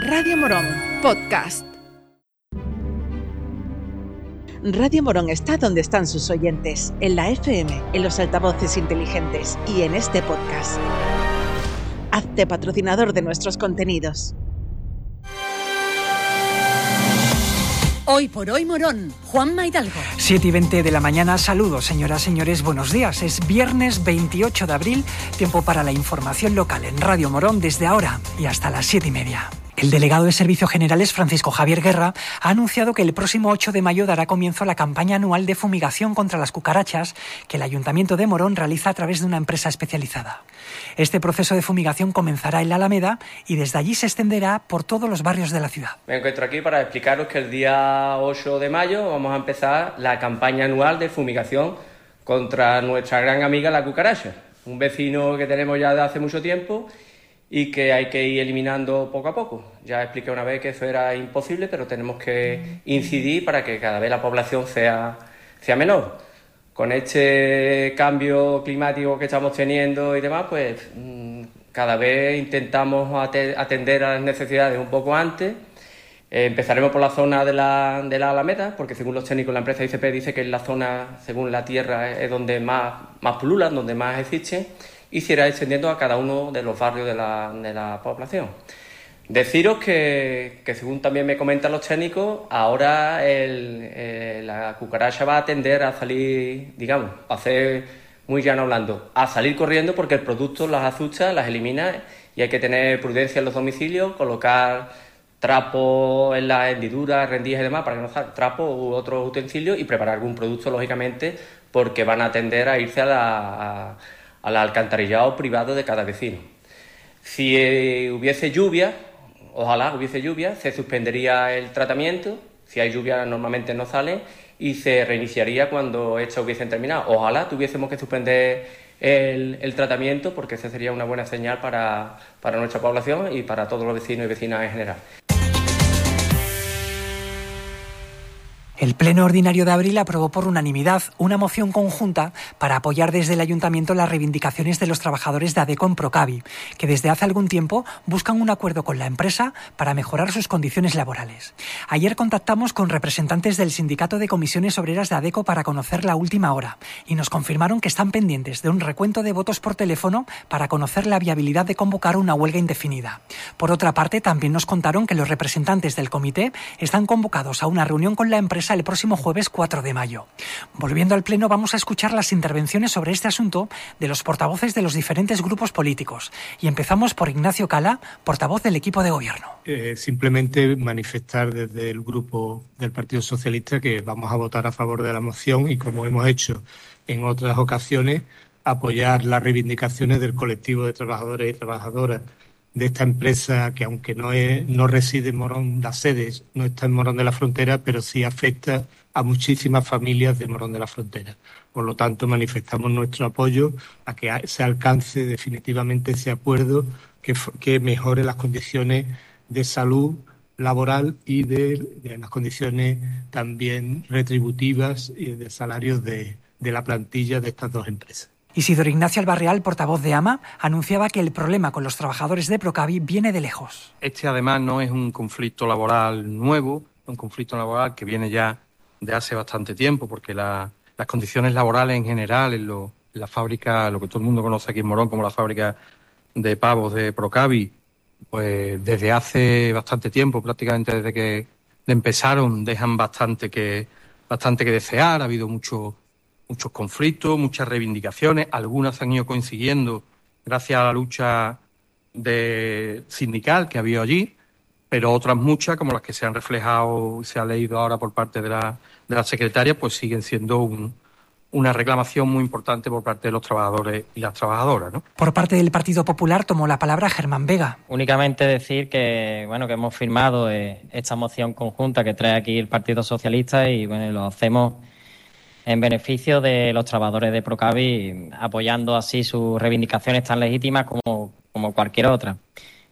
Radio Morón, podcast. Radio Morón está donde están sus oyentes, en la FM, en los altavoces inteligentes y en este podcast. Hazte patrocinador de nuestros contenidos. Hoy por hoy Morón, Juan Maidalgo. 7 y 20 de la mañana, saludos señoras, señores, buenos días. Es viernes 28 de abril, tiempo para la información local en Radio Morón desde ahora y hasta las 7 y media. El delegado de Servicios Generales, Francisco Javier Guerra, ha anunciado que el próximo 8 de mayo dará comienzo la campaña anual de fumigación contra las cucarachas que el Ayuntamiento de Morón realiza a través de una empresa especializada. Este proceso de fumigación comenzará en la Alameda y desde allí se extenderá por todos los barrios de la ciudad. Me encuentro aquí para explicaros que el día 8 de mayo vamos a empezar la campaña anual de fumigación contra nuestra gran amiga la cucaracha, un vecino que tenemos ya de hace mucho tiempo y que hay que ir eliminando poco a poco. Ya expliqué una vez que eso era imposible, pero tenemos que incidir para que cada vez la población sea, sea menor. Con este cambio climático que estamos teniendo y demás, pues mm, cada vez intentamos atender a las necesidades un poco antes. Eh, empezaremos por la zona de la, de la Alameda, porque según los técnicos la empresa ICP dice que es la zona, según la tierra, es donde más, más pululan, donde más existen y se irá extendiendo a cada uno de los barrios de la, de la población. Deciros que, que, según también me comentan los técnicos, ahora el, eh, la cucaracha va a tender a salir, digamos, a hacer muy llano hablando, a salir corriendo porque el producto las asusta, las elimina y hay que tener prudencia en los domicilios, colocar trapos en las hendiduras, rendijas y demás para que no salga trapo u otros utensilios y preparar algún producto, lógicamente, porque van a tender a irse a la, al alcantarillado privado de cada vecino. Si eh, hubiese lluvia, ojalá hubiese lluvia, se suspendería el tratamiento, si hay lluvia normalmente no sale, y se reiniciaría cuando estos hubiesen terminado. Ojalá tuviésemos que suspender el, el, tratamiento porque esa sería una buena señal para, para nuestra población y para todos los vecinos y vecinas en general. El Pleno Ordinario de Abril aprobó por unanimidad una moción conjunta para apoyar desde el Ayuntamiento las reivindicaciones de los trabajadores de ADECO en Procavi, que desde hace algún tiempo buscan un acuerdo con la empresa para mejorar sus condiciones laborales. Ayer contactamos con representantes del Sindicato de Comisiones Obreras de ADECO para conocer la última hora y nos confirmaron que están pendientes de un recuento de votos por teléfono para conocer la viabilidad de convocar una huelga indefinida. Por otra parte, también nos contaron que los representantes del comité están convocados a una reunión con la empresa el próximo jueves 4 de mayo. Volviendo al Pleno, vamos a escuchar las intervenciones sobre este asunto de los portavoces de los diferentes grupos políticos. Y empezamos por Ignacio Cala, portavoz del equipo de gobierno. Eh, simplemente manifestar desde el grupo del Partido Socialista que vamos a votar a favor de la moción y, como hemos hecho en otras ocasiones, apoyar las reivindicaciones del colectivo de trabajadores y trabajadoras de esta empresa que aunque no, es, no reside en Morón, las sedes no está en Morón de la Frontera, pero sí afecta a muchísimas familias de Morón de la Frontera. Por lo tanto, manifestamos nuestro apoyo a que se alcance definitivamente ese acuerdo que, que mejore las condiciones de salud laboral y de, de las condiciones también retributivas y de salarios de, de la plantilla de estas dos empresas. Isidoro Ignacio Albarreal, portavoz de AMA, anunciaba que el problema con los trabajadores de Procavi viene de lejos. Este además no es un conflicto laboral nuevo, un conflicto laboral que viene ya de hace bastante tiempo, porque la, las condiciones laborales en general en, en, la fábrica, lo que todo el mundo conoce aquí en Morón como la fábrica de pavos de Procavi, pues desde hace bastante tiempo, prácticamente desde que empezaron, dejan bastante que, bastante que desear, ha habido mucho muchos conflictos, muchas reivindicaciones, algunas han ido coincidiendo gracias a la lucha de sindical que ha habido allí, pero otras muchas, como las que se han reflejado y se ha leído ahora por parte de la, de la secretaria, pues siguen siendo un, una reclamación muy importante por parte de los trabajadores y las trabajadoras. ¿no? Por parte del Partido Popular tomó la palabra Germán Vega. Únicamente decir que bueno que hemos firmado eh, esta moción conjunta que trae aquí el Partido Socialista y bueno lo hacemos en beneficio de los trabajadores de Procavi, apoyando así sus reivindicaciones tan legítimas como, como cualquier otra.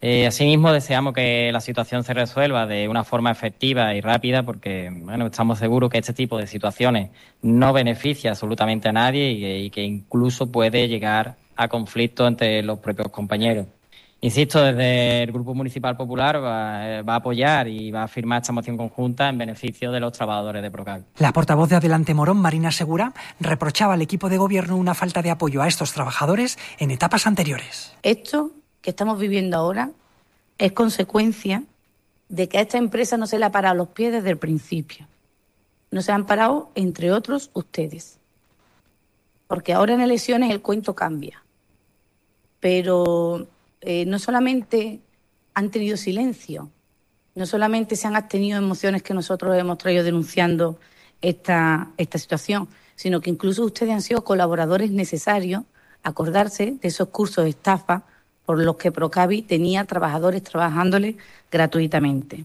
Eh, asimismo, deseamos que la situación se resuelva de una forma efectiva y rápida, porque bueno, estamos seguros que este tipo de situaciones no beneficia absolutamente a nadie y, y que incluso puede llegar a conflictos entre los propios compañeros. Insisto, desde el Grupo Municipal Popular va, eh, va, a apoyar y va a firmar esta moción conjunta en beneficio de los trabajadores de Procavi. La portavoz de Adelante Morón, Marina Segura, reprochaba al equipo de gobierno una falta de apoyo a estos trabajadores en etapas anteriores. Esto que estamos viviendo ahora es consecuencia de que a esta empresa no se le ha parado los pies desde el principio. No se han parado, entre otros, ustedes. Porque ahora en elecciones el cuento cambia. Pero eh, no solamente han tenido silencio, no solamente se han abstenido emociones que nosotros hemos traído denunciando esta, esta situación, sino que incluso ustedes han sido colaboradores necesarios acordarse de esos cursos de estafa por los que Procavi tenía trabajadores trabajándole gratuitamente.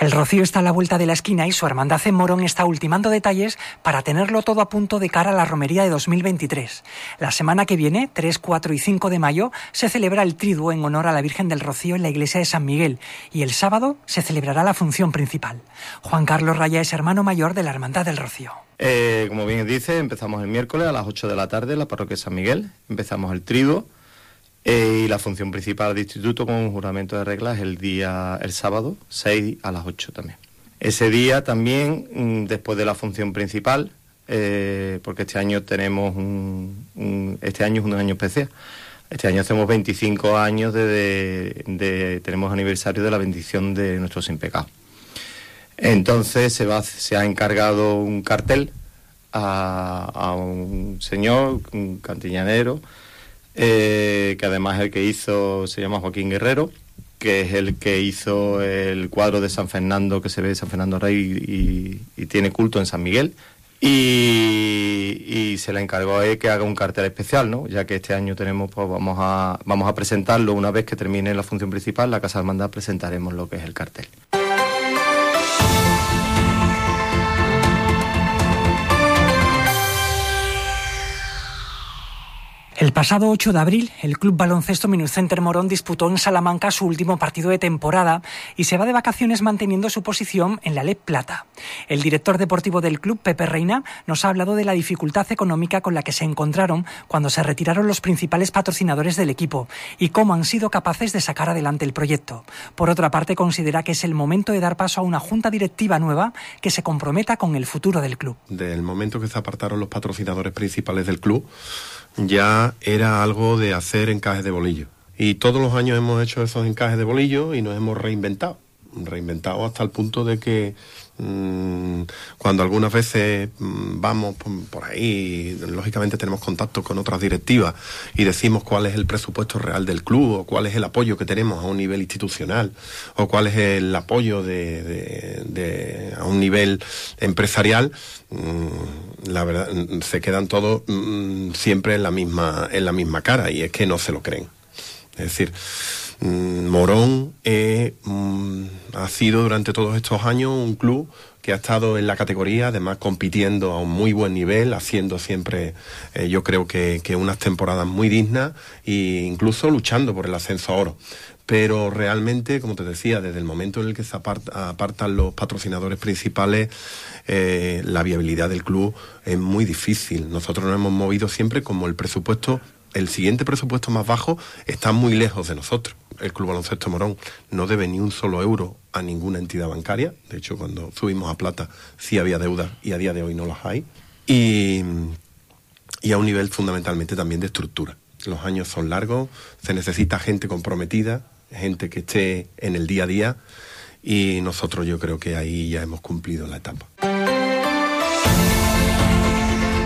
El Rocío está a la vuelta de la esquina y su hermandad en Morón está ultimando detalles para tenerlo todo a punto de cara a la romería de 2023. La semana que viene, 3, 4 y 5 de mayo, se celebra el triduo en honor a la Virgen del Rocío en la iglesia de San Miguel y el sábado se celebrará la función principal. Juan Carlos Raya es hermano mayor de la Hermandad del Rocío. Eh, como bien dice, empezamos el miércoles a las 8 de la tarde en la parroquia de San Miguel. Empezamos el triduo eh, y la función principal del instituto con un juramento de reglas el día, el sábado, 6 a las 8 también. Ese día también, mm, después de la función principal, eh, porque este año tenemos un, este año es un año especial. Este año hacemos 25 años de, tenemos aniversario de la bendición de nuestro sin pecado. Entonces se va, se ha encargado un cartel a, a un señor, un cantillanero, eh, que además el que hizo se llama Joaquín Guerrero, que es el que hizo el cuadro de San Fernando que se ve San Fernando Rey y, tiene culto en San Miguel. Y, se le encargó a él que haga un cartel especial, ¿no? Ya que este año tenemos, pues vamos a, vamos a presentarlo una vez que termine la función principal, la Casa Hermandad presentaremos lo que es el cartel. El pasado 8 de abril, el Club Baloncesto Minucenter Morón disputó en Salamanca su último partido de temporada y se va de vacaciones manteniendo su posición en la LEP Plata. El director deportivo del club, Pepe Reina, nos ha hablado de la dificultad económica con la que se encontraron cuando se retiraron los principales patrocinadores del equipo y cómo han sido capaces de sacar adelante el proyecto. Por otra parte, considera que es el momento de dar paso a una junta directiva nueva que se comprometa con el futuro del club. Del momento que se apartaron los patrocinadores principales del club, ya era algo de hacer encajes de bolillo. Y todos los años hemos hecho esos encajes de bolillo y nos hemos reinventado. Reinventado hasta el punto de que Mm, cuando algunas veces mm, vamos por ahí, lógicamente tenemos contacto con otras directivas y decimos cuál es el presupuesto real del club o cuál es el apoyo que tenemos a un nivel institucional o cuál es el apoyo de, a un nivel empresarial, mm, la verdad se quedan todos siempre en la misma en la misma cara y es que no se lo creen. Es decir, Morón eh, mm, ha sido durante todos estos años un club que ha estado en la categoría, además compitiendo a un muy buen nivel, haciendo siempre, eh, yo creo que, unas temporadas muy dignas e incluso luchando por el ascenso a oro. Pero realmente, como te decía, desde el momento en el que se apartan los patrocinadores principales, eh, la viabilidad del club es muy difícil. Nosotros nos hemos movido siempre como el presupuesto, el siguiente presupuesto más bajo está muy lejos de nosotros el Club Baloncesto Morón no debe ni un solo euro a ninguna entidad bancaria. De hecho, cuando subimos a plata sí había deuda y a día de hoy no las hay. Y, y a un nivel fundamentalmente también de estructura. Los años son largos, se necesita gente comprometida, gente que esté en el día a día y nosotros yo creo que ahí ya hemos cumplido la etapa.